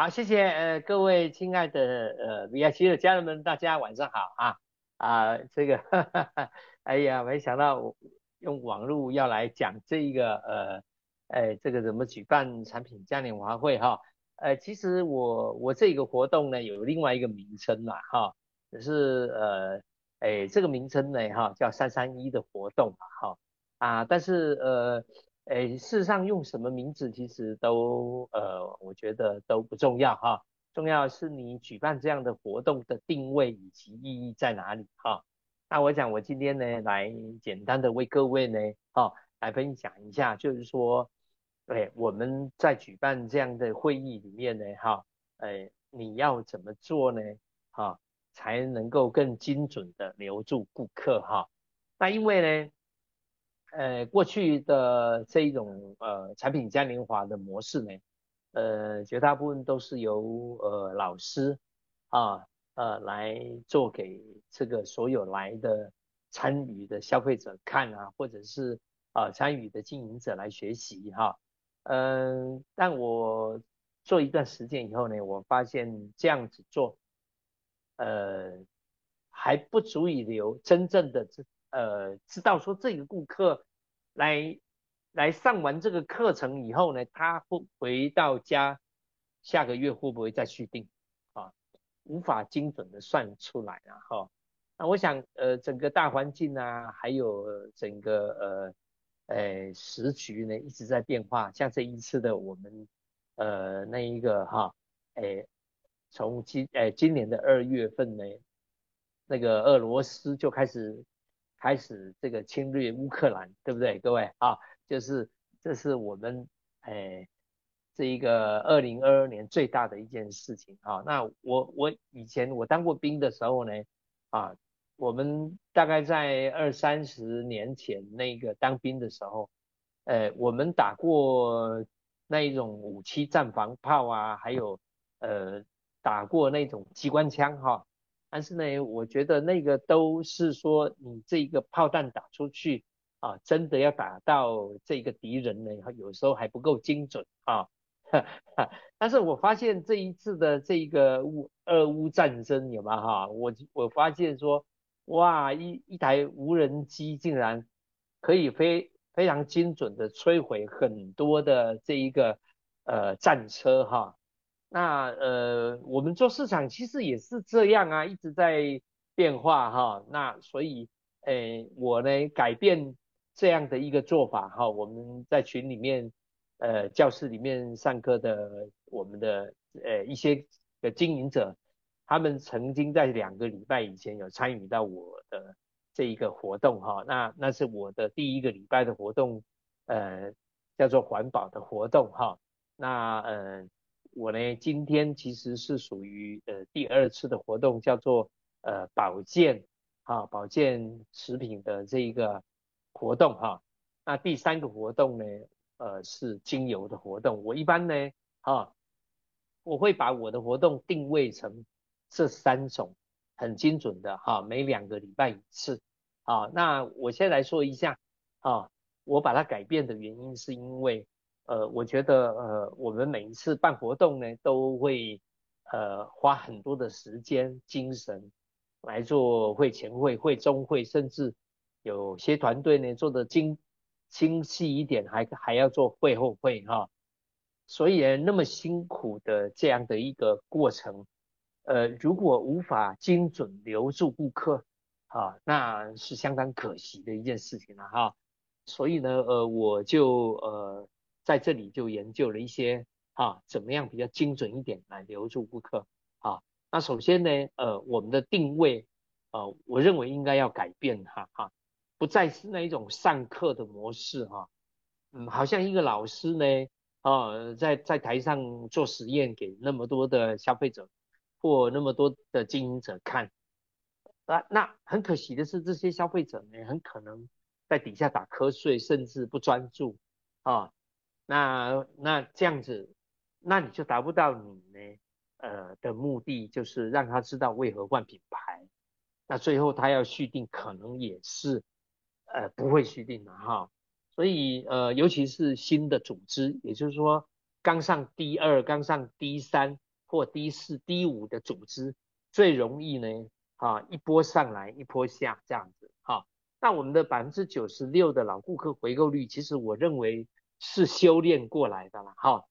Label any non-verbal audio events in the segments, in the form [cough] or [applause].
好，谢谢呃各位亲爱的呃 VIP 的家人们，大家晚上好啊啊这个哈哈哈，[laughs] 哎呀没想到用网络要来讲这一个呃哎这个怎么举办产品嘉年华会哈，呃其实我我这个活动呢有另外一个名称嘛哈，就是呃哎这个名称呢哈叫三三一的活动嘛哈啊但是呃。诶，事实上用什么名字其实都呃，我觉得都不重要哈，重要是你举办这样的活动的定位以及意义在哪里哈。那我想我今天呢来简单的为各位呢哈来分享一下，就是说，哎，我们在举办这样的会议里面呢哈，哎，你要怎么做呢哈，才能够更精准的留住顾客哈？那因为呢。呃，过去的这一种呃产品嘉年华的模式呢，呃，绝大部分都是由呃老师啊呃来做给这个所有来的参与的消费者看啊，或者是啊参与的经营者来学习哈。嗯，但我做一段时间以后呢，我发现这样子做，呃，还不足以留真正的这。呃，知道说这个顾客来来上完这个课程以后呢，他会回到家，下个月会不会再续订啊？无法精准的算出来啊哈。那我想呃，整个大环境啊，还有整个呃呃时局呢，一直在变化。像这一次的我们呃那一个哈，诶，从今诶今年的二月份呢，那个俄罗斯就开始。开始这个侵略乌克兰，对不对，各位啊？就是这是我们诶这一个二零二二年最大的一件事情啊。那我我以前我当过兵的时候呢，啊，我们大概在二三十年前那个当兵的时候，呃，我们打过那一种武器战防炮啊，还有呃打过那种机关枪哈。但是呢，我觉得那个都是说你这个炮弹打出去啊，真的要打到这个敌人呢，有时候还不够精准啊。但是我发现这一次的这个乌俄乌战争有吗？哈，我我发现说，哇，一一台无人机竟然可以非非常精准的摧毁很多的这一个呃战车哈。那呃，我们做市场其实也是这样啊，一直在变化哈。那所以，诶，我呢改变这样的一个做法哈。我们在群里面，呃，教室里面上课的我们的呃一些的经营者，他们曾经在两个礼拜以前有参与到我的这一个活动哈。那那是我的第一个礼拜的活动，呃，叫做环保的活动哈。那呃。我呢，今天其实是属于呃第二次的活动，叫做呃保健啊保健食品的这一个活动哈。那第三个活动呢，呃是精油的活动。我一般呢，哈，我会把我的活动定位成这三种很精准的哈，每两个礼拜一次。啊，那我先来说一下啊，我把它改变的原因是因为。呃，我觉得呃，我们每一次办活动呢，都会呃花很多的时间、精神来做会前会、会中会，甚至有些团队呢做的精精细一点，还还要做会后会哈。所以那么辛苦的这样的一个过程，呃，如果无法精准留住顾客，啊，那是相当可惜的一件事情了哈。所以呢，呃，我就呃。在这里就研究了一些啊，怎么样比较精准一点来留住顾客啊？那首先呢，呃，我们的定位，呃，我认为应该要改变哈哈，不再是那一种上课的模式哈，嗯，好像一个老师呢，啊，在在台上做实验给那么多的消费者或那么多的经营者看，啊，那很可惜的是，这些消费者呢，很可能在底下打瞌睡，甚至不专注啊。那那这样子，那你就达不到你呢，呃的目的，就是让他知道为何换品牌。那最后他要续订，可能也是呃不会续订的哈。所以呃，尤其是新的组织，也就是说刚上 D 二、刚上 D 三或 D 四、D 五的组织最容易呢，啊，一波上来一波下这样子，哈。那我们的百分之九十六的老顾客回购率，其实我认为是修炼过来的了，哈。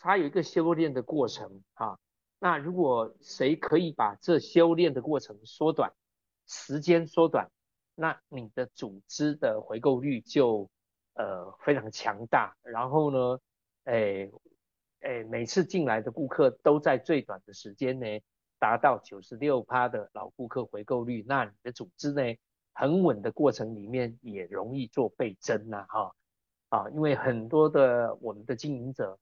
它有一个修炼的过程，哈。那如果谁可以把这修炼的过程缩短，时间缩短，那你的组织的回购率就呃非常强大。然后呢，哎哎，每次进来的顾客都在最短的时间内达到九十六趴的老顾客回购率，那你的组织呢很稳的过程里面也容易做倍增呐，哈啊，因为很多的我们的经营者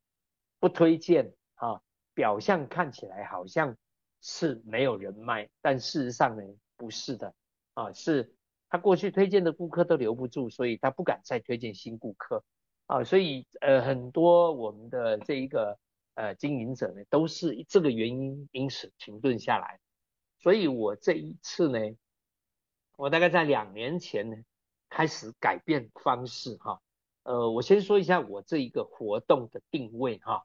不推荐啊。表象看起来好像是没有人脉，但事实上呢不是的啊，是他过去推荐的顾客都留不住，所以他不敢再推荐新顾客啊，所以呃很多我们的这一个呃经营者呢都是这个原因因此停顿下来，所以我这一次呢，我大概在两年前呢开始改变方式哈，呃我先说一下我这一个活动的定位哈。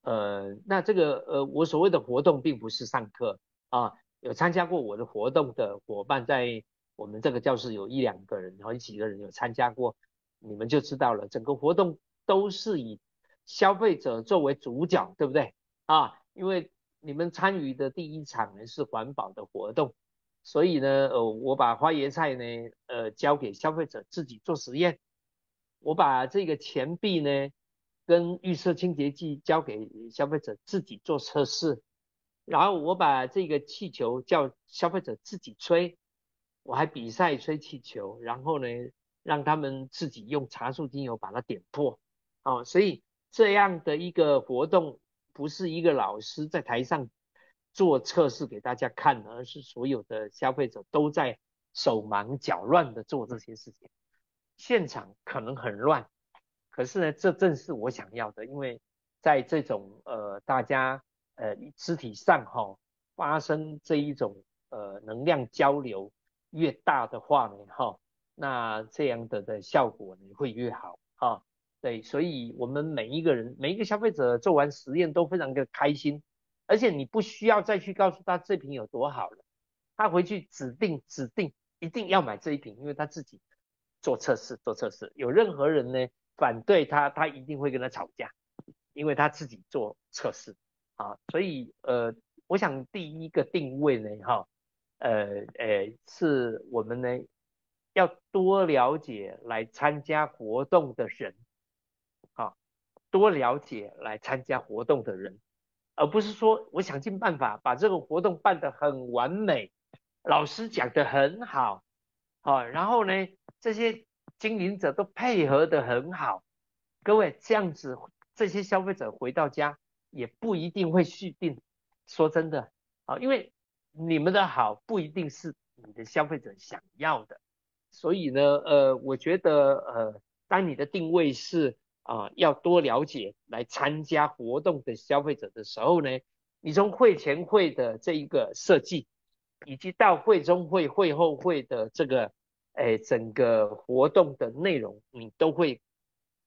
呃，那这个呃，我所谓的活动并不是上课啊，有参加过我的活动的伙伴，在我们这个教室有一两个人，然后几个人有参加过，你们就知道了，整个活动都是以消费者作为主角，对不对啊？因为你们参与的第一场呢是环保的活动，所以呢，呃，我把花椰菜呢，呃，交给消费者自己做实验，我把这个钱币呢。跟预设清洁剂交给消费者自己做测试，然后我把这个气球叫消费者自己吹，我还比赛吹气球，然后呢让他们自己用茶树精油把它点破，哦，所以这样的一个活动不是一个老师在台上做测试给大家看，而是所有的消费者都在手忙脚乱的做这些事情，现场可能很乱。可是呢，这正是我想要的，因为在这种呃大家呃肢体上哈发生这一种呃能量交流越大的话呢哈，那这样的的效果呢会越好哈。对，所以我们每一个人每一个消费者做完实验都非常的开心，而且你不需要再去告诉他这瓶有多好了，他回去指定指定一定要买这一瓶，因为他自己做测试做测试，有任何人呢？反对他，他一定会跟他吵架，因为他自己做测试啊，所以呃，我想第一个定位呢，哈，呃呃，是我们呢要多了解来参加活动的人，啊，多了解来参加活动的人，而不是说我想尽办法把这个活动办得很完美，老师讲得很好，好，然后呢这些。经营者都配合的很好，各位这样子，这些消费者回到家也不一定会续订。说真的啊，因为你们的好不一定是你的消费者想要的，所以呢，呃，我觉得呃，当你的定位是啊，要多了解来参加活动的消费者的时候呢，你从会前会的这一个设计，以及到会中会、会后会的这个。哎，整个活动的内容你都会，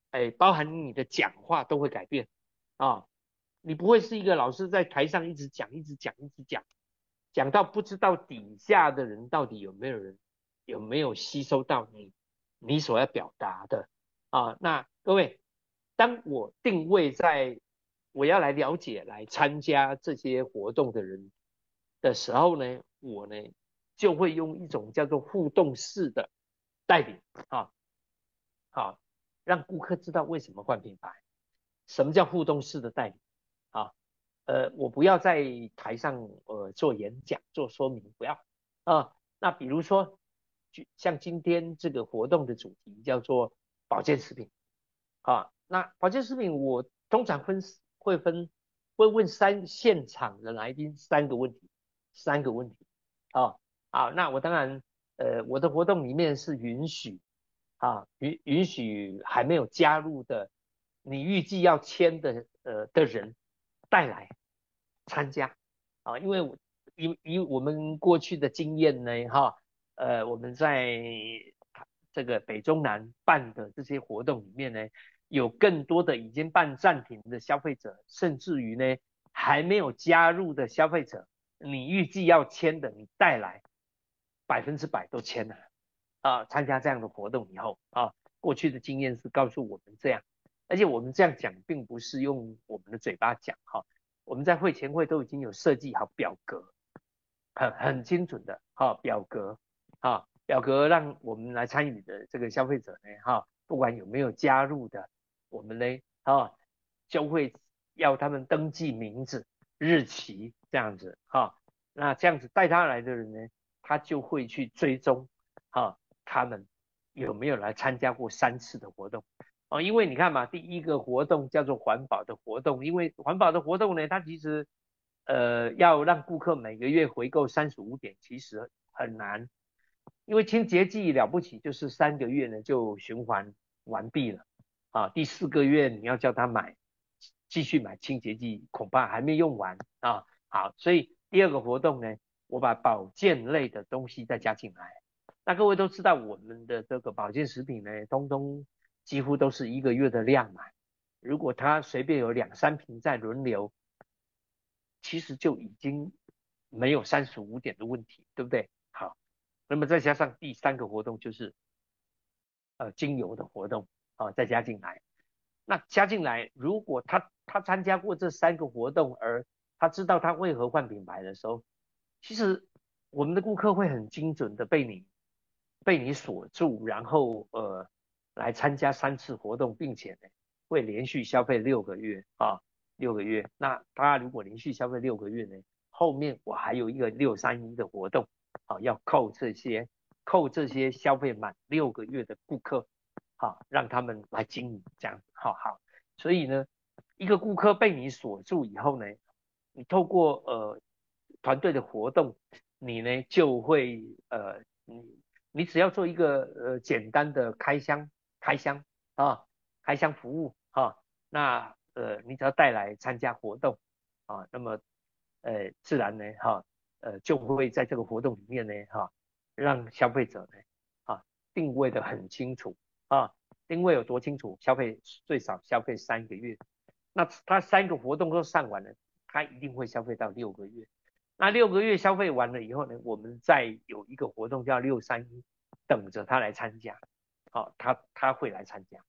哎，包含你的讲话都会改变啊，你不会是一个老师在台上一直讲、一直讲、一直讲，讲到不知道底下的人到底有没有人有没有吸收到你你所要表达的啊。那各位，当我定位在我要来了解、来参加这些活动的人的时候呢，我呢。就会用一种叫做互动式的带领啊，好，让顾客知道为什么换品牌。什么叫互动式的带领啊？呃，我不要在台上呃做演讲做说明，不要啊。那比如说，就像今天这个活动的主题叫做保健食品啊，那保健食品我通常分会分会问三现场的来宾三个问题，三个问题啊。好，那我当然，呃，我的活动里面是允许，啊，允允许还没有加入的，你预计要签的，呃的人带来参加，啊，因为以以我们过去的经验呢，哈，呃，我们在这个北中南办的这些活动里面呢，有更多的已经办暂停的消费者，甚至于呢，还没有加入的消费者，你预计要签的，你带来百分之百都签了啊！参加这样的活动以后啊，过去的经验是告诉我们这样，而且我们这样讲并不是用我们的嘴巴讲哈，我们在会前会都已经有设计好表格，很很精准的哈表格啊表格让我们来参与的这个消费者呢哈，不管有没有加入的，我们呢啊就会。要他们登记名字、日期这样子哈，那这样子带他来的人呢，他就会去追踪哈，他们有没有来参加过三次的活动啊？因为你看嘛，第一个活动叫做环保的活动，因为环保的活动呢，它其实呃要让顾客每个月回购三十五点，其实很难，因为清洁剂了不起就是三个月呢就循环完毕了啊，第四个月你要叫他买。继续买清洁剂，恐怕还没用完啊。好，所以第二个活动呢，我把保健类的东西再加进来。那各位都知道，我们的这个保健食品呢，通通几乎都是一个月的量嘛。如果他随便有两三瓶在轮流，其实就已经没有三十五点的问题，对不对？好，那么再加上第三个活动就是呃精油的活动啊，再加进来。那加进来，如果他他参加过这三个活动，而他知道他为何换品牌的时候，其实我们的顾客会很精准的被你被你锁住，然后呃来参加三次活动，并且呢会连续消费六个月啊六个月。那他如果连续消费六个月呢，后面我还有一个六三一的活动啊，要扣这些扣这些消费满六个月的顾客。好，让他们来经营这样，好好。所以呢，一个顾客被你锁住以后呢，你透过呃团队的活动，你呢就会呃你你只要做一个呃简单的开箱开箱啊开箱服务啊，那呃你只要带来参加活动啊，那么呃自然呢哈呃就会在这个活动里面呢哈让消费者呢啊定位的很清楚。啊，定位有多清楚？消费最少消费三个月，那他三个活动都上完了，他一定会消费到六个月。那六个月消费完了以后呢，我们再有一个活动叫六三一，等着他来参加。好，他他会来参加，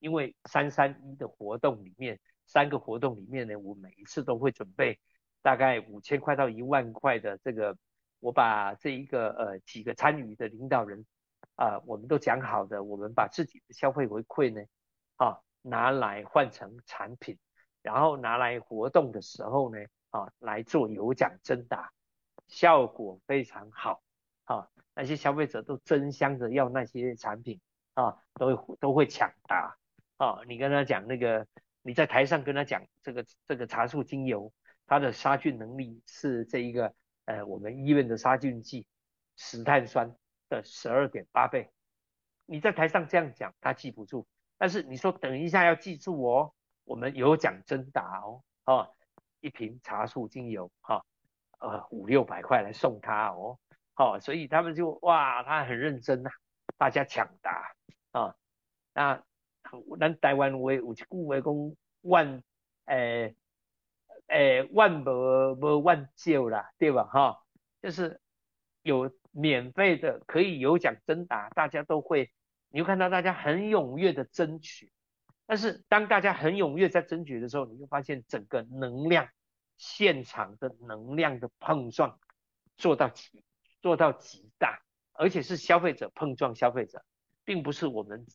因为三三一的活动里面，三个活动里面呢，我每一次都会准备大概五千块到一万块的这个，我把这一个呃几个参与的领导人。啊，我们都讲好的，我们把自己的消费回馈呢，啊，拿来换成产品，然后拿来活动的时候呢，啊，来做有奖征答，效果非常好，啊，那些消费者都争相的要那些产品，啊，都会都会抢答，啊，你跟他讲那个，你在台上跟他讲这个这个茶树精油，它的杀菌能力是这一个，呃，我们医院的杀菌剂石碳酸。的十二点八倍，你在台上这样讲，他记不住。但是你说等一下要记住哦，我们有奖征答哦，哦，一瓶茶树精油，哈，呃，五六百块来送他哦，好，所以他们就哇，他很认真呐，大家抢答啊，那咱台湾话有一句话讲万，诶，诶，万无无万少啦，对吧？哈，就是有。免费的可以有奖征答，大家都会，你会看到大家很踊跃的争取。但是当大家很踊跃在争取的时候，你会发现整个能量现场的能量的碰撞做到极做到极大，而且是消费者碰撞消费者，并不是我们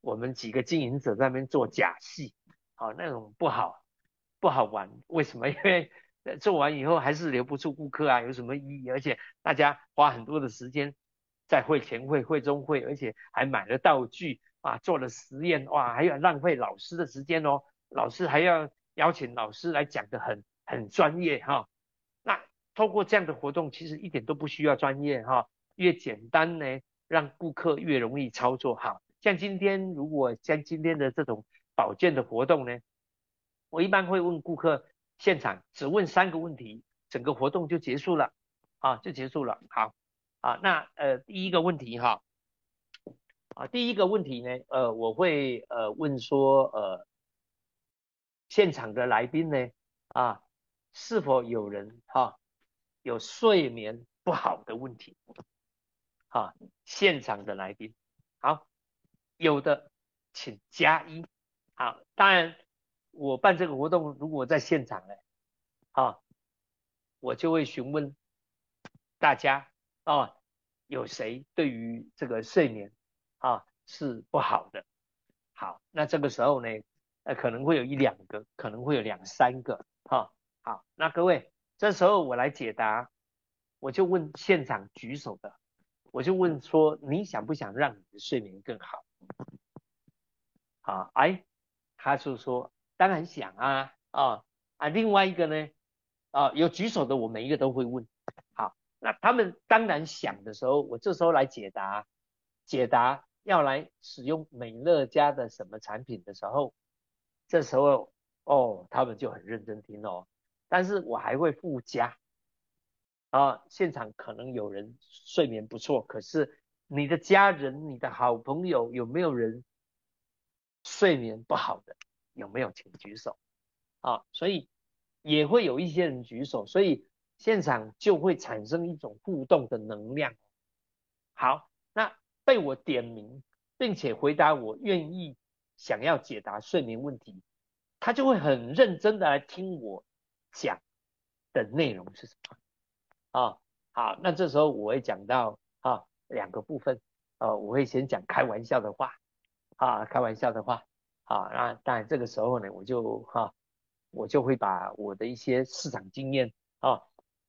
我们几个经营者在那边做假戏，好那种不好 [laughs] 不好玩。为什么？因为做完以后还是留不住顾客啊，有什么意义？而且大家花很多的时间在会前会、会中会，而且还买了道具啊，做了实验，哇，还要浪费老师的时间哦。老师还要邀请老师来讲的很很专业哈。那透过这样的活动，其实一点都不需要专业哈，越简单呢，让顾客越容易操作。好像今天如果像今天的这种保健的活动呢，我一般会问顾客。现场只问三个问题，整个活动就结束了啊，就结束了。好啊，那呃第一个问题哈，啊第一个问题呢，呃我会呃问说呃现场的来宾呢啊是否有人哈有睡眠不好的问题？哈，现场的来宾，好，有的请加一。好，当然我办这个活动，如果在现场呢，啊，我就会询问大家啊，有谁对于这个睡眠啊是不好的？好，那这个时候呢，呃，可能会有一两个，可能会有两三个，哈。好，那各位，这时候我来解答，我就问现场举手的，我就问说，你想不想让你的睡眠更好？好，哎，他就说，当然想啊，啊啊，另外一个呢，啊，有举手的，我每一个都会问。好，那他们当然想的时候，我这时候来解答，解答。要来使用美乐家的什么产品的时候，这时候哦，他们就很认真听哦。但是我还会附加啊，现场可能有人睡眠不错，可是你的家人、你的好朋友有没有人睡眠不好的？有没有？请举手啊。所以也会有一些人举手，所以现场就会产生一种互动的能量。好，那。被我点名，并且回答我愿意想要解答睡眠问题，他就会很认真的来听我讲的内容是什么啊？好，那这时候我会讲到啊两个部分，呃，我会先讲开玩笑的话啊，开玩笑的话啊，那当然这个时候呢，我就哈，我就会把我的一些市场经验啊，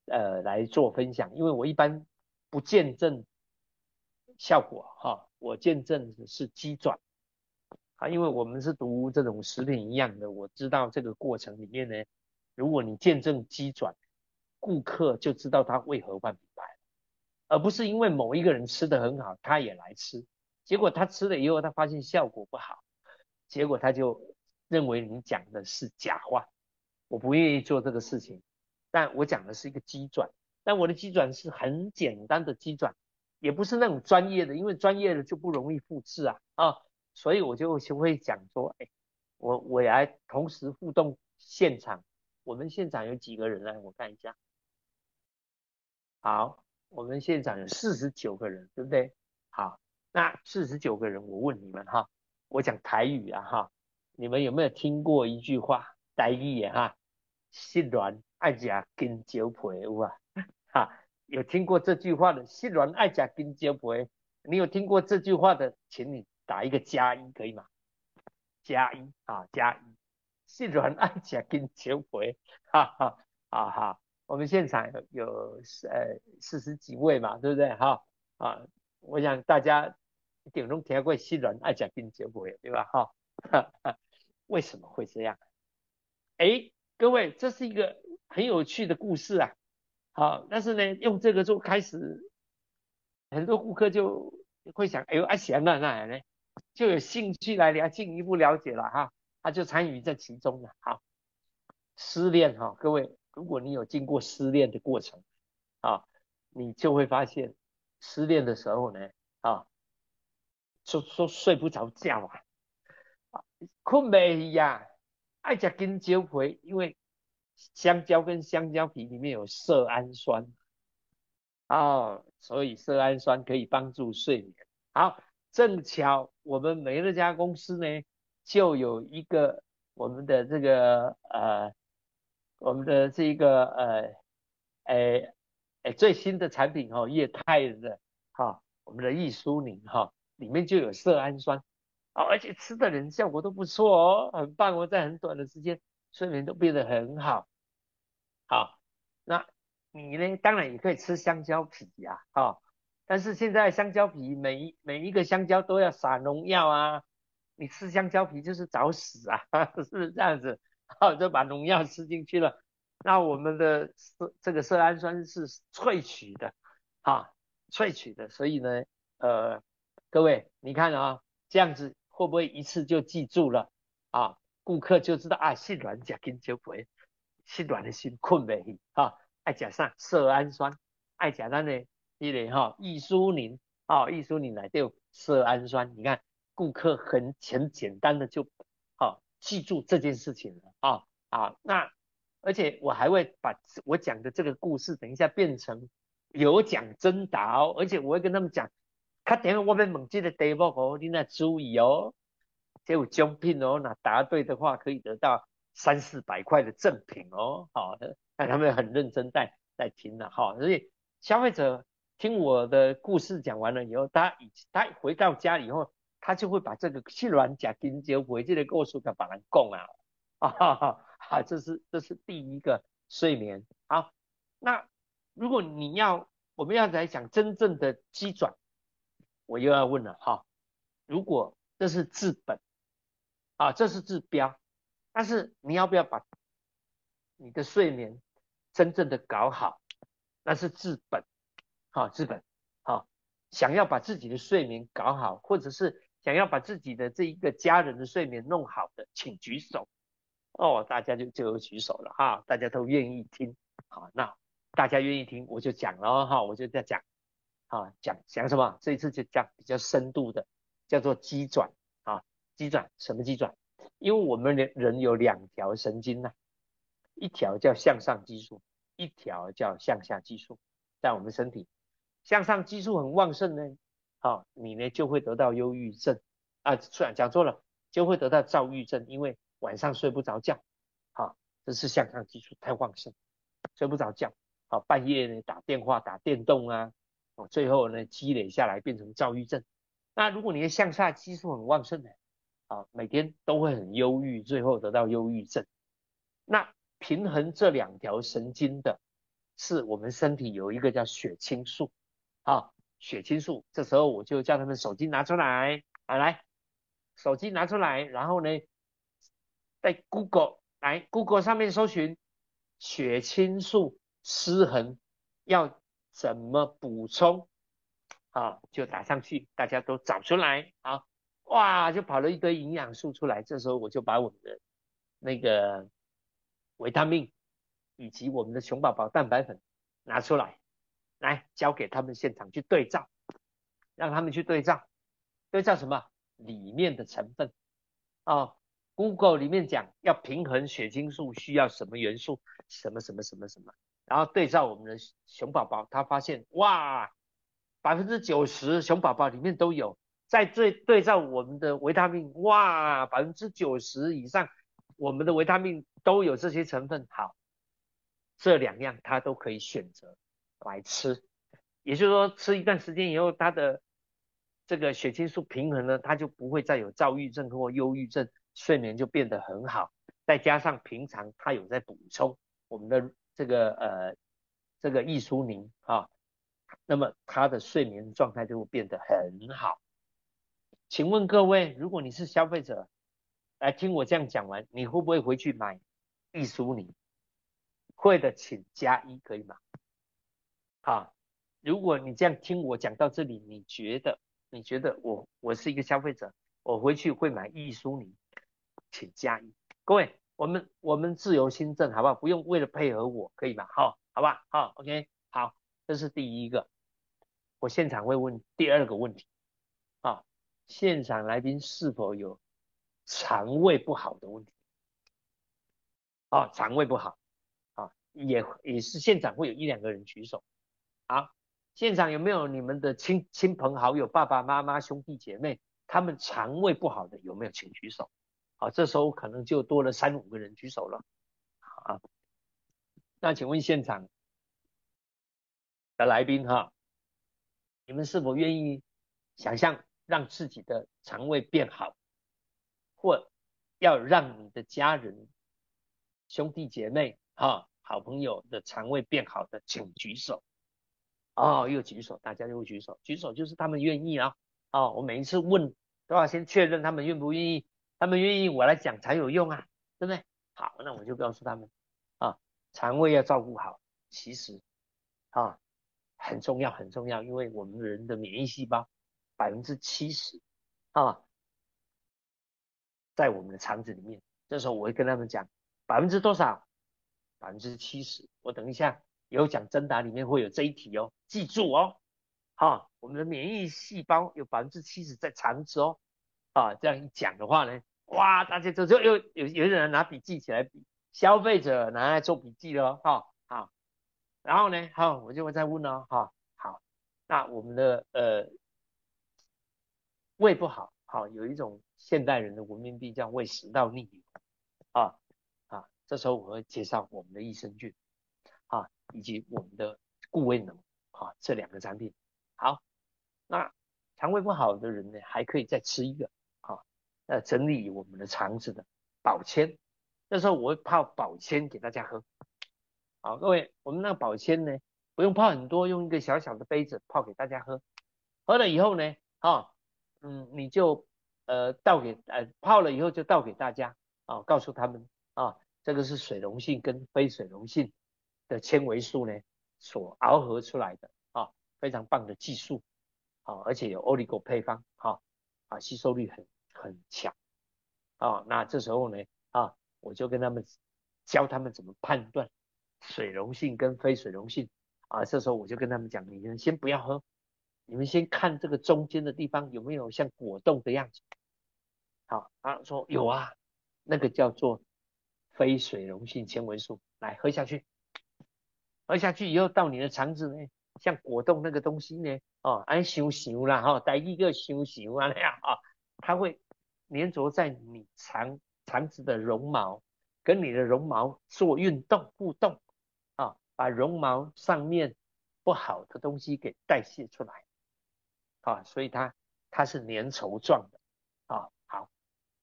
呃来做分享，因为我一般不见证。效果哈，我见证的是机转啊，因为我们是读这种食品一样的，我知道这个过程里面呢，如果你见证机转，顾客就知道他为何换品牌，而不是因为某一个人吃的很好，他也来吃，结果他吃了以后，他发现效果不好，结果他就认为你讲的是假话，我不愿意做这个事情，但我讲的是一个机转，但我的机转是很简单的机转。也不是那种专业的，因为专业的就不容易复制啊啊，所以我就会讲说，哎，我我来同时互动现场，我们现场有几个人呢？我看一下，好，我们现场有四十九个人，对不对？好，那四十九个人，我问你们哈，我讲台语啊哈，你们有没有听过一句话，台语哈，心软爱食金蕉皮有啊？[laughs] 哈。有听过这句话的，细软爱甲跟接回，你有听过这句话的，请你打一个加一，可以吗？加一啊，加一，细软爱甲跟接回，哈哈，啊哈，我们现场有呃四十几位嘛，对不对？哈啊，我想大家一定都听过细软爱甲跟接回，对吧？哈，为什么会这样？哎，各位，这是一个很有趣的故事啊。好，但是呢，用这个就开始，很多顾客就会想，哎呦，阿贤啊，那呢，就有兴趣来了进一步了解了哈，他就参与在其中了。好，失恋哈，各位，如果你有经过失恋的过程，啊，你就会发现，失恋的时候呢，啊，就说睡不着觉啊，困没呀，爱食金蕉皮，因为。香蕉跟香蕉皮里面有色氨酸，哦，所以色氨酸可以帮助睡眠。好，正巧我们美乐家公司呢，就有一个我们的这个呃，我们的这个呃，诶诶最新的产品哈，液态的哈，我们的易舒宁哈，里面就有色氨酸，哦，而且吃的人效果都不错哦，很棒哦，在很短的时间睡眠都变得很好。啊，那你呢？当然也可以吃香蕉皮呀，哈。但是现在香蕉皮每一每一个香蕉都要撒农药啊，你吃香蕉皮就是找死啊，是不是这样子？好，就把农药吃进去了。那我们的色这个色氨酸是萃取的，啊，萃取的。所以呢，呃，各位你看啊，这样子会不会一次就记住了？啊，顾客就知道啊，性软甲跟就不会。心软的心困袂去，哈，爱食啥色氨酸，爱食咱的迄个哈益舒宁，哦，益舒宁内底有色氨酸，你看顾客很很简单的就，好记住这件事情了，啊啊，那而且我还会把我讲的这个故事，等一下变成有奖征答哦，而且我会跟他们讲，他等下我们猛记的 d e v o 哦，你那注意哦，就有奖品哦，那答对的话可以得到三四百块的赠品哦，好的，那 [laughs] 他们很认真在在听了哈，所以消费者听我的故事讲完了以后，他他回到家以后。他就会把这个细软甲金结回去的故事给把人供啊，啊 [laughs] 哈哈，好，这是这是第一个睡眠。好，那如果你要我们要来讲真正的基转，我又要问了哈，如果这是治本啊，这是治标，但是你要不要把你的睡眠真正的搞好？那是治本，好治本，好，想要把自己的睡眠搞好，或者是。想要把自己的这一个家人的睡眠弄好的，请举手。哦，大家就就举手了哈，大家都愿意听。好，那大家愿意听，我就讲了哈，我就在讲，啊，讲讲什么？这一次就讲比较深度的，叫做肌转啊，肌转什么肌转？因为我们人人有两条神经呐，一条叫向上激素，一条叫向下激素，在我们身体，向上激素很旺盛呢。好，你呢就会得到忧郁症啊，算讲错了，就会得到躁郁症，因为晚上睡不着觉。好，这是向上激素太旺盛，睡不着觉。好，半夜呢打电话、打电动啊，哦，最后呢积累下来变成躁郁症。那如果你的向下激素很旺盛呢，啊，每天都会很忧郁，最后得到忧郁症。那平衡这两条神经的，是我们身体有一个叫血清素，啊。血清素，这时候我就叫他们手机拿出来，啊来，手机拿出来，然后呢，在 Google 来 Google 上面搜寻血清素失衡要怎么补充，啊，就打上去，大家都找出来，啊，哇，就跑了一堆营养素出来，这时候我就把我们的那个维他命以及我们的熊宝宝蛋白粉拿出来。来交给他们现场去对照，让他们去对照，对照什么里面的成分啊？Google 里面讲要平衡血清素需要什么元素，什么什么什么什么，然后对照我们的熊宝宝，他发现哇，百分之九十熊宝宝里面都有，在对对照我们的维他命，哇，百分之九十以上我们的维他命都有这些成分，好，这两样他都可以选择。来吃，也就是说，吃一段时间以后，他的这个血清素平衡呢，他就不会再有躁郁症或忧郁症，睡眠就变得很好。再加上平常他有在补充我们的这个呃这个益舒宁啊，那么他的睡眠状态就会变得很好。请问各位，如果你是消费者，来听我这样讲完，你会不会回去买易舒宁？会的，请加一，可以吗？好，如果你这样听我讲到这里，你觉得你觉得我我是一个消费者，我回去会买易舒宁，请加一。各位，我们我们自由新政好不好？不用为了配合我，可以吗？好，好吧，好，OK，好，这是第一个。我现场会问第二个问题，现场来宾是否有肠胃不好的问题？啊，肠胃不好，啊，也也是现场会有一两个人举手。好，现场有没有你们的亲亲朋好友、爸爸妈妈、兄弟姐妹，他们肠胃不好的有没有？请举手。好，这时候可能就多了三五个人举手了。啊，那请问现场的来宾哈，你们是否愿意想象让自己的肠胃变好，或要让你的家人、兄弟姐妹、哈好朋友的肠胃变好的，请举手。哦，又举手，大家又举手，举手就是他们愿意啊。哦，我每一次问都要先确认他们愿不愿意，他们愿意我来讲才有用啊，对不对？好，那我就告诉他们啊，肠胃要照顾好，其实啊很重要很重要，因为我们人的免疫细胞百分之七十啊在我们的肠子里面，这时候我会跟他们讲百分之多少，百分之七十，我等一下。有讲真答里面会有这一题哦，记住哦，哈，我们的免疫细胞有百分之七十在肠子哦，啊，这样一讲的话呢，哇，大家就就又有有人拿笔记起来笔消费者拿来做笔记了，哈，好，然后呢，好，我就会再问哦，哈，好，那我们的呃胃不好，好，有一种现代人的文明病叫胃食道逆流，啊啊，这时候我会介绍我们的益生菌，啊，以及我们的固胃能，啊，这两个产品，好，那肠胃不好的人呢，还可以再吃一个，啊，呃，整理我们的肠子的保鲜。那时候我会泡保鲜给大家喝，好，各位，我们那个保鲜呢，不用泡很多，用一个小小的杯子泡给大家喝。喝了以后呢，啊，嗯，你就呃倒给呃泡了以后就倒给大家啊，告诉他们啊，这个是水溶性跟非水溶性的纤维素呢所熬合出来的啊，非常棒的技术啊，而且有 oligo 配方哈啊，吸收率很很强啊，那这时候呢啊。我就跟他们教他们怎么判断水溶性跟非水溶性啊，这时候我就跟他们讲，你们先不要喝，你们先看这个中间的地方有没有像果冻的样子。好，他说有啊，那个叫做非水溶性纤维素，来喝下去，喝下去以后到你的肠子呢，像果冻那个东西呢，哦，安修行啦哈，带一个修行啊那样啊，它会粘着在你肠。肠子的绒毛跟你的绒毛做运动互动啊，把绒毛上面不好的东西给代谢出来啊，所以它它是粘稠状的啊。好，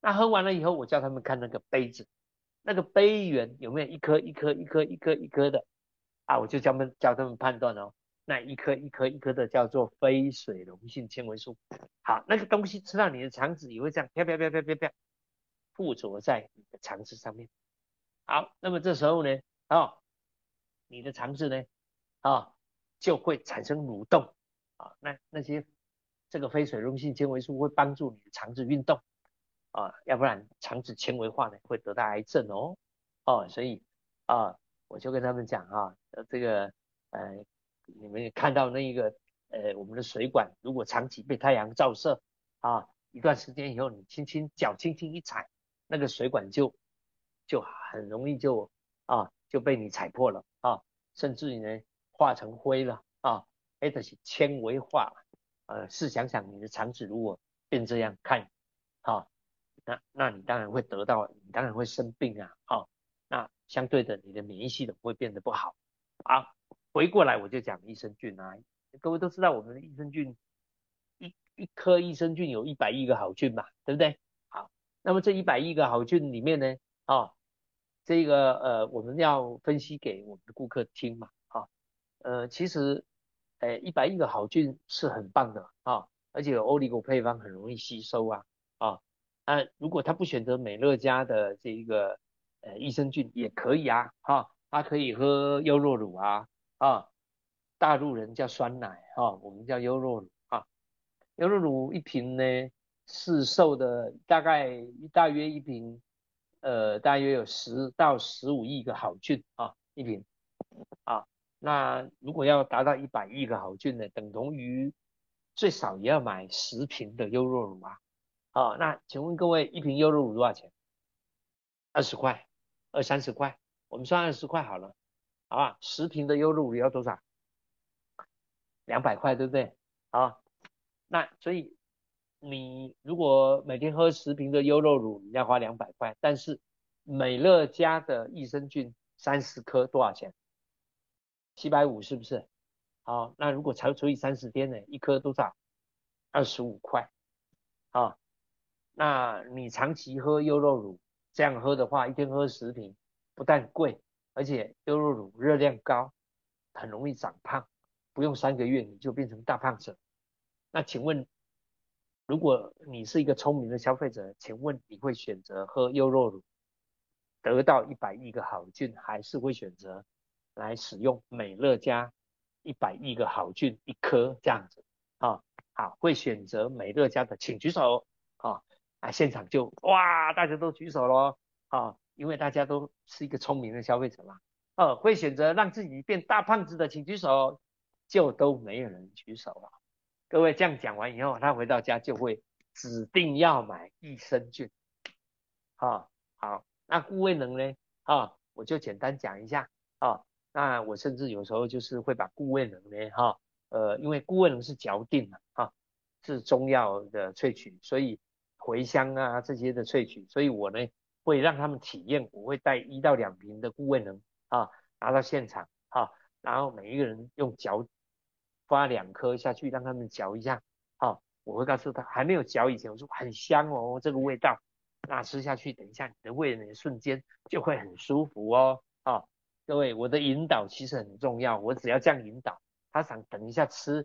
那喝完了以后，我叫他们看那个杯子，那个杯缘有没有一颗一颗一颗一颗一颗的啊？我就教他们教他们判断哦，那一颗一颗一颗的叫做非水溶性纤维素。好，那个东西吃到你的肠子也会这样飘飘飘飘飘飘。附着在你的肠子上面。好，那么这时候呢，啊，你的肠子呢，啊，就会产生蠕动啊。那那些这个非水溶性纤维素会帮助你的肠子运动啊，要不然肠子纤维化呢会得到癌症哦。哦，所以啊，我就跟他们讲啊，这个呃，你们看到那一个呃，我们的水管如果长期被太阳照射啊，一段时间以后，你轻轻脚轻轻一踩。那个水管就就很容易就啊就被你踩破了啊，甚至于呢化成灰了啊，哎这是纤维化呃，试想想你的肠子如果变这样看啊，那那你当然会得到，你当然会生病啊，啊，那相对的你的免疫系统会变得不好啊。回过来我就讲益生菌啊，各位都知道我们的益生菌一一颗益生菌有一百亿个好菌嘛，对不对？好那么这一百亿个好菌里面呢，啊，这个呃我们要分析给我们的顾客听嘛，啊，呃其实，呃一百亿个好菌是很棒的啊，而且有欧利果配方很容易吸收啊，啊，那如果他不选择美乐家的这一个呃益生菌也可以啊，哈，他可以喝优酪乳啊，啊，大陆人叫酸奶啊，我们叫优酪乳啊，优酪乳一瓶呢。市售的大概大约一瓶，呃，大约有十到十五亿个好菌啊，一瓶啊。那如果要达到一百亿个好菌呢，等同于最少也要买十瓶的优酪乳啊。啊，那请问各位，一瓶优酪乳多少钱？二十块，二三十块，我们算二十块好了，好吧？十瓶的优酪乳要多少？两百块，对不对？啊，那所以。你如果每天喝十瓶的优酪乳，你要花两百块。但是美乐家的益生菌三十颗多少钱？七百五是不是？好，那如果才除以三十天呢？一颗多少？二十五块。啊，那你长期喝优酪乳，这样喝的话，一天喝十瓶，不但贵，而且优酪乳热量高，很容易长胖，不用三个月你就变成大胖子。那请问？如果你是一个聪明的消费者，请问你会选择喝优酪乳得到一百亿个好菌，还是会选择来使用美乐家一百亿个好菌一颗这样子？啊，好，会选择美乐家的，请举手啊！啊，现场就哇，大家都举手咯。啊，因为大家都是一个聪明的消费者嘛。哦，会选择让自己变大胖子的，请举手，就都没有人举手了。各位这样讲完以后，他回到家就会指定要买益生菌。好，好，那固胃能呢？啊，我就简单讲一下啊。那我甚至有时候就是会把固胃能呢，哈，呃，因为固胃能是嚼定的哈，是中药的萃取，所以茴香啊这些的萃取，所以我呢会让他们体验，我会带一到两瓶的固胃能啊拿到现场哈，然后每一个人用嚼发两颗下去，让他们嚼一下，哈，我会告诉他还没有嚼以前，我说很香哦，这个味道，那吃下去，等一下你的胃呢瞬间就会很舒服哦，各位，我的引导其实很重要。我只要这样引导，他想等一下吃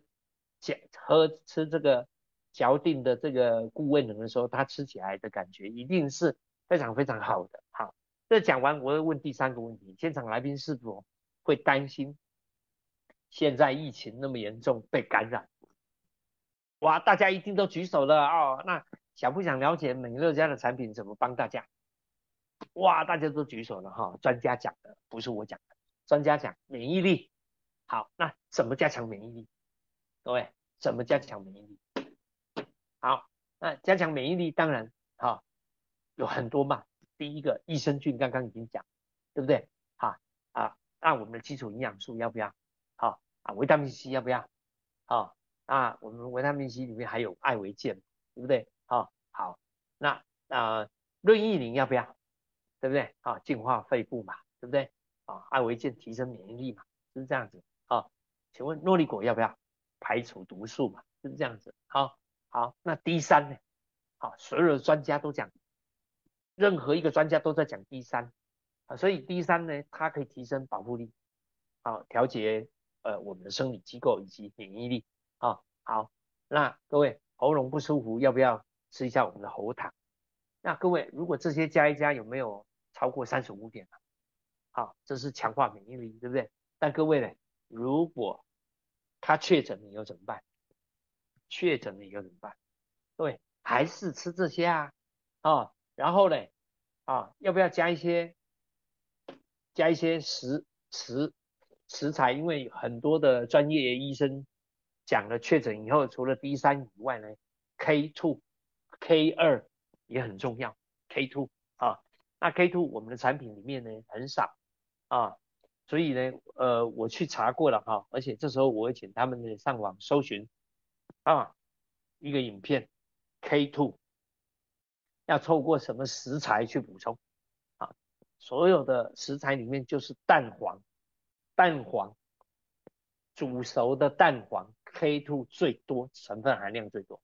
嚼喝吃这个嚼定的这个固胃能的时候，他吃起来的感觉一定是非常非常好的。好，这讲完，我会问第三个问题：现场来宾是否会担心现在疫情那么严重被感染？哇，大家一定都举手了哦。那想不想了解美乐家的产品怎么帮大家？哇，大家都举手了哈，专家讲的不是我讲的，专家讲免疫力。好，那怎么加强免疫力？各位，怎么加强免疫力？好，那加强免疫力当然哈有很多嘛。第一个益生菌刚刚已经讲，对不对？哈啊，那我们的基础营养素要不要？好啊，维他命 C 要不要？好啊，我们维他命 C 里面还有艾维健，对不对？好，好，那啊润益宁要不要？对不对？啊，净化肺部嘛，对不对？啊，艾维健提升免疫力嘛，就是这样子。啊，请问诺丽果要不要排除毒素嘛？就是这样子。好，好，那 D 三呢？好，所有的专家都讲，任何一个专家都在讲 D 三啊，所以 D 三呢，它可以提升保护力，好，调节呃我们的生理机构以及免疫力。啊，好，那各位喉咙不舒服要不要吃一下我们的喉糖？那各位如果这些加一加有没有？超过三十五点呢，好，这是强化免疫力，对不对？但各位呢，如果他确诊了以后怎么办？确诊了以后怎么办？各位还是吃这些啊，啊，然后呢，啊，要不要加一些加一些食食食材？因为很多的专业医生讲了，确诊以后除了 D 三以外呢，K two、K 二也很重要，K two 啊。那 K two 我们的产品里面呢很少啊，所以呢，呃，我去查过了哈，而且这时候我会请他们上网搜寻啊，一个影片 K two 要透过什么食材去补充啊？所有的食材里面就是蛋黄，蛋黄煮熟的蛋黄 K two 最多，成分含量最多，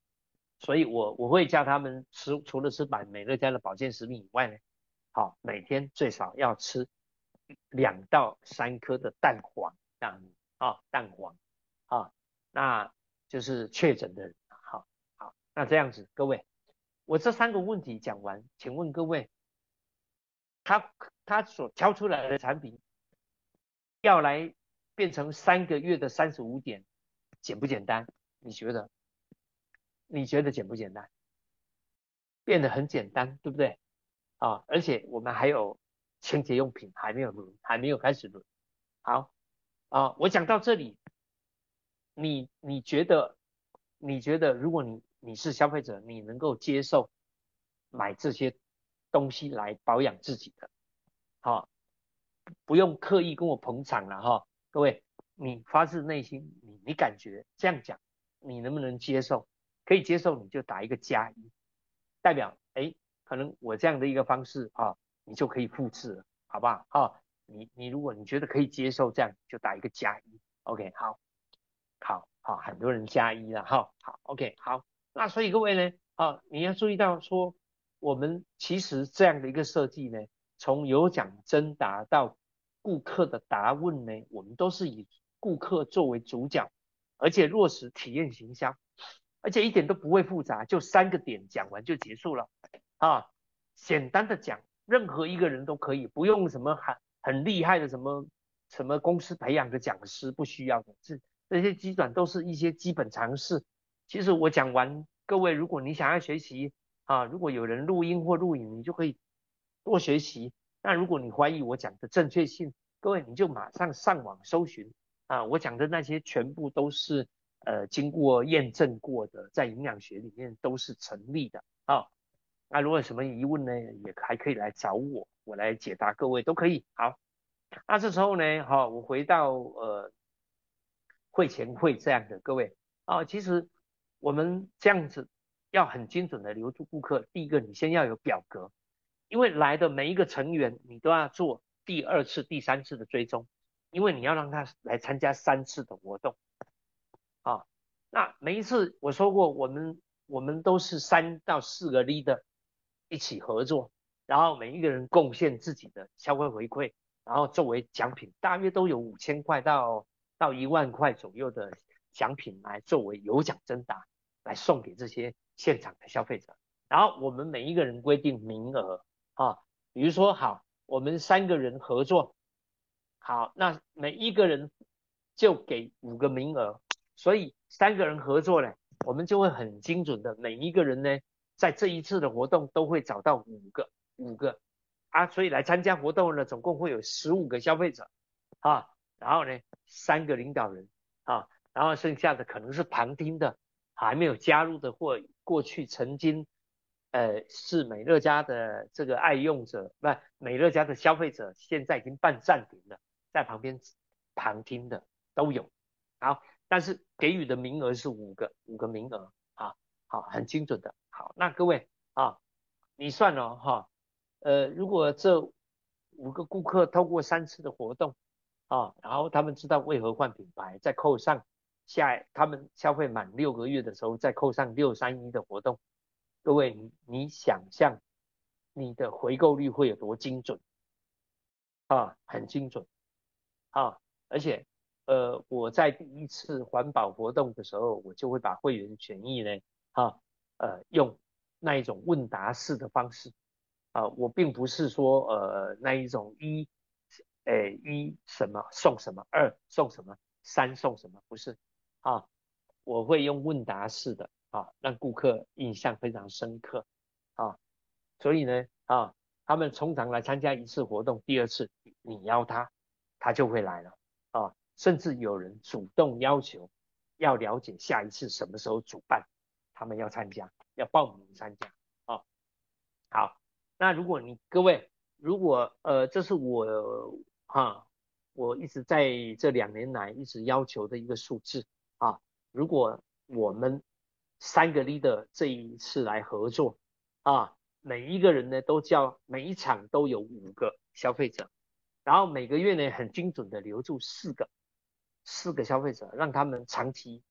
所以我我会叫他们吃，除了吃百美乐家的保健食品以外呢。好，每天最少要吃两到三颗的蛋黄，这样啊，蛋黄啊，那就是确诊的人。好，好，那这样子，各位，我这三个问题讲完，请问各位，他他所挑出来的产品要来变成三个月的三十五点，简不简单？你觉得？你觉得简不简单？变得很简单，对不对？啊，而且我们还有清洁用品还没有，还没有开始轮。好，啊，我讲到这里，你你觉得，你觉得如果你你是消费者，你能够接受买这些东西来保养自己的，好，不用刻意跟我捧场了哈，各位，你发自内心，你你感觉这样讲，你能不能接受？可以接受你就打一个加一，代表哎。可能我这样的一个方式啊，你就可以复制了，好不好？哈，你你如果你觉得可以接受这样，就打一个加一，OK，好，好，好，很多人加一了，哈，好，OK，好，那所以各位呢，啊，你要注意到说，我们其实这样的一个设计呢，从有奖征答到顾客的答问呢，我们都是以顾客作为主角，而且落实体验形销，而且一点都不会复杂，就三个点讲完就结束了。啊，简单的讲，任何一个人都可以，不用什么很很厉害的什么什么公司培养的讲师，不需要的，这这些基本都是一些基本常识。其实我讲完，各位如果你想要学习啊，如果有人录音或录影，你就可以多学习。那如果你怀疑我讲的正确性，各位你就马上上网搜寻啊，我讲的那些全部都是呃经过验证过的，在营养学里面都是成立的啊。那如果有什么疑问呢，也还可以来找我，我来解答各位都可以。好。那这时候呢，好，我回到呃会前会这样的各位啊，其实我们这样子要很精准的留住顾客。第一个，你先要有表格，因为来的每一个成员你都要做第二次、第三次的追踪，因为你要让他来参加三次的活动啊。那每一次我说过，我们我们都是三到四个 leader 一起合作，然后每一个人贡献自己的消费回馈。然后作为奖品，大约都有五千块到到一万块左右的奖品来作为有奖征答，来送给这些现场的消费者。然后我们每一个人规定名额啊，比如说好，我们三个人合作，好，那每一个人就给五个名额，所以三个人合作呢，我们就会很精准的，每一个人呢，在这一次的活动都会找到五个五个。啊，所以来参加活动呢，总共会有十五个消费者啊，然后呢，三个领导人啊，然后剩下的可能是旁听的，还没有加入的或过去曾经呃是美乐家的这个爱用者，不，美乐家的消费者，现在已经办暂停了，在旁边旁听的都有。好，但是给予的名额是五个，五个名额啊，好，很精准的。好，那各位啊，你算了哈。呃，如果这五个顾客透过三次的活动啊，然后他们知道为何换品牌，再扣上下他们消费满六个月的时候，再扣上六三一的活动，各位你你想象你的回购率会有多精准啊？很精准啊！而且呃，我在第一次环保活动的时候，我就会把会员权益呢，啊呃，用那一种问答式的方式。啊，我并不是说呃那一种一，诶一什么送什么，二送什么，三送什么，不是。啊，我会用问答式的啊，让顾客印象非常深刻。啊，所以呢啊，他们通常来参加一次活动，第二次你邀他，他就会来了。啊，甚至有人主动要求要了解下一次什么时候主办，他们要参加，要报名参加啊，好。那如果你各位，如果呃，这是我哈，我一直在这两年来一直要求的一个数字啊。如果我们三个 leader 这一次来合作啊，每一个人呢都叫每一场都有五个消费者，然后每个月呢很精准的留住四个四个消费者，让他们长期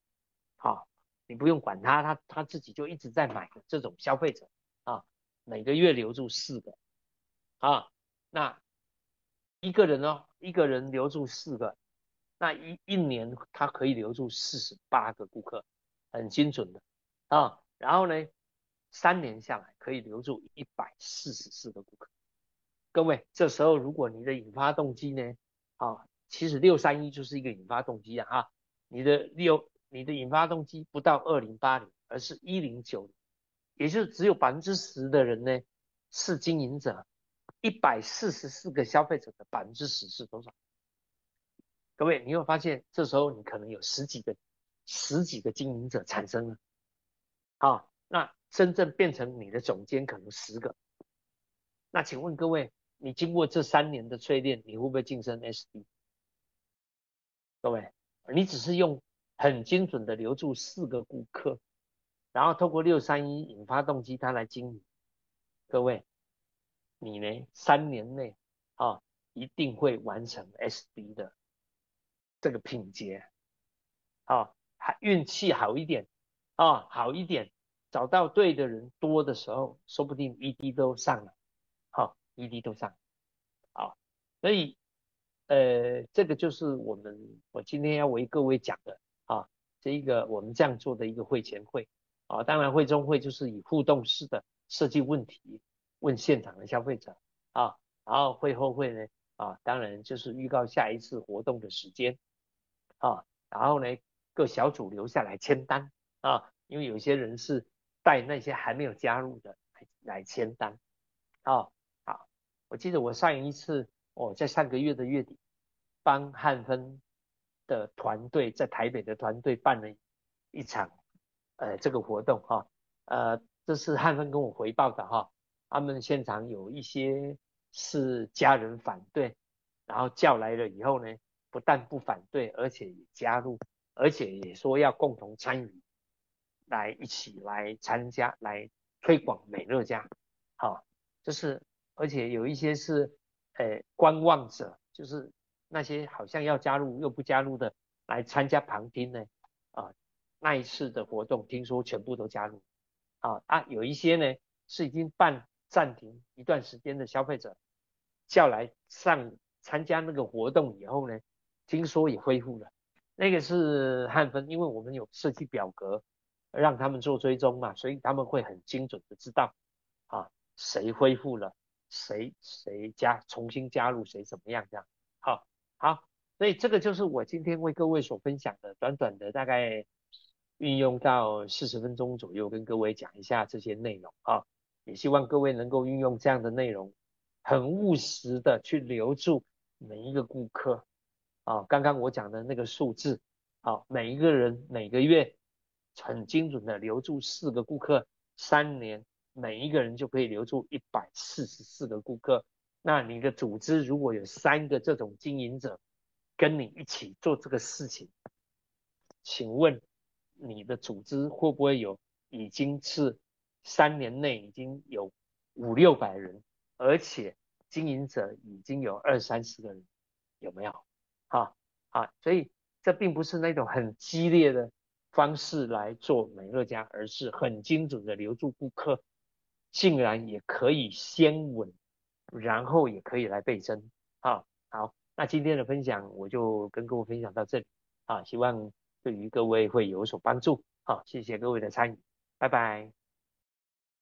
啊，你不用管他，他他自己就一直在买的这种消费者啊。每个月留住四个啊，那一个人哦，一个人留住四个，那一一年他可以留住四十八个顾客，很精准的啊。然后呢，三年下来可以留住一百四十四个顾客。各位，这时候如果你的引发动机呢，啊，其实六三一就是一个引发动机啊，你的六你的引发动机不到二零八零，而是一零九零。也就只有百分之十的人呢是经营者，一百四十四个消费者的百分之十是多少？各位，你会发现这时候你可能有十几个、十几个经营者产生了，啊，那真正变成你的总监可能十个。那请问各位，你经过这三年的淬炼，你会不会晋升 SD？各位，你只是用很精准的留住四个顾客。然后透过六三一引发动机，它来经营。各位，你呢？三年内啊，一定会完成 SD 的这个品阶。啊，还运气好一点啊，好一点，找到对的人多的时候，说不定 ED 都上了。好，ED 都上。好，所以呃，这个就是我们我今天要为各位讲的啊，这一个我们这样做的一个会前会。啊，当然会中会就是以互动式的设计问题问现场的消费者啊，然后会后会呢啊，当然就是预告下一次活动的时间啊，然后呢各小组留下来签单啊，因为有些人是带那些还没有加入的来来签单啊。好，我记得我上一次哦，在上个月的月底帮汉芬的团队在台北的团队办了一场。呃，这个活动哈，呃，这是汉芬跟我回报的哈，他们现场有一些是家人反对，然后叫来了以后呢，不但不反对，而且也加入，而且也说要共同参与，来一起来参加，来推广美乐家。好，就是而且有一些是呃观望者，就是那些好像要加入又不加入的，来参加旁听呢。啊，那一次的活动听说全部都加入。啊啊，有一些呢是已经办暂停一段时间的消费者，叫来上参加那个活动以后呢，听说也恢复了。那个是汉分，因为我们有设计表格让他们做追踪嘛，所以他们会很精准的知道啊谁恢复了，谁谁加重新加入谁怎么样这样。好，好，所以这个就是我今天为各位所分享的短短的大概。运用到四十分钟左右，跟各位讲一下这些内容啊，也希望各位能够运用这样的内容，很务实的去留住每一个顾客啊。刚刚我讲的那个数字啊，每一个人每个月很精准的留住四个顾客，三年每一个人就可以留住一百四十四个顾客。那你的组织如果有三个这种经营者跟你一起做这个事情，请问？你的组织会不会有已经是三年内已经有五六百人，而且经营者已经有二三十个人，有没有？好，好，所以这并不是那种很激烈的方式来做美乐家，而是很精准的留住顾客，竟然也可以先稳，然后也可以来倍增。好，好，那今天的分享我就跟各位分享到这里，啊，希望。对于各位会有所帮助，好，谢谢各位的参与，拜拜。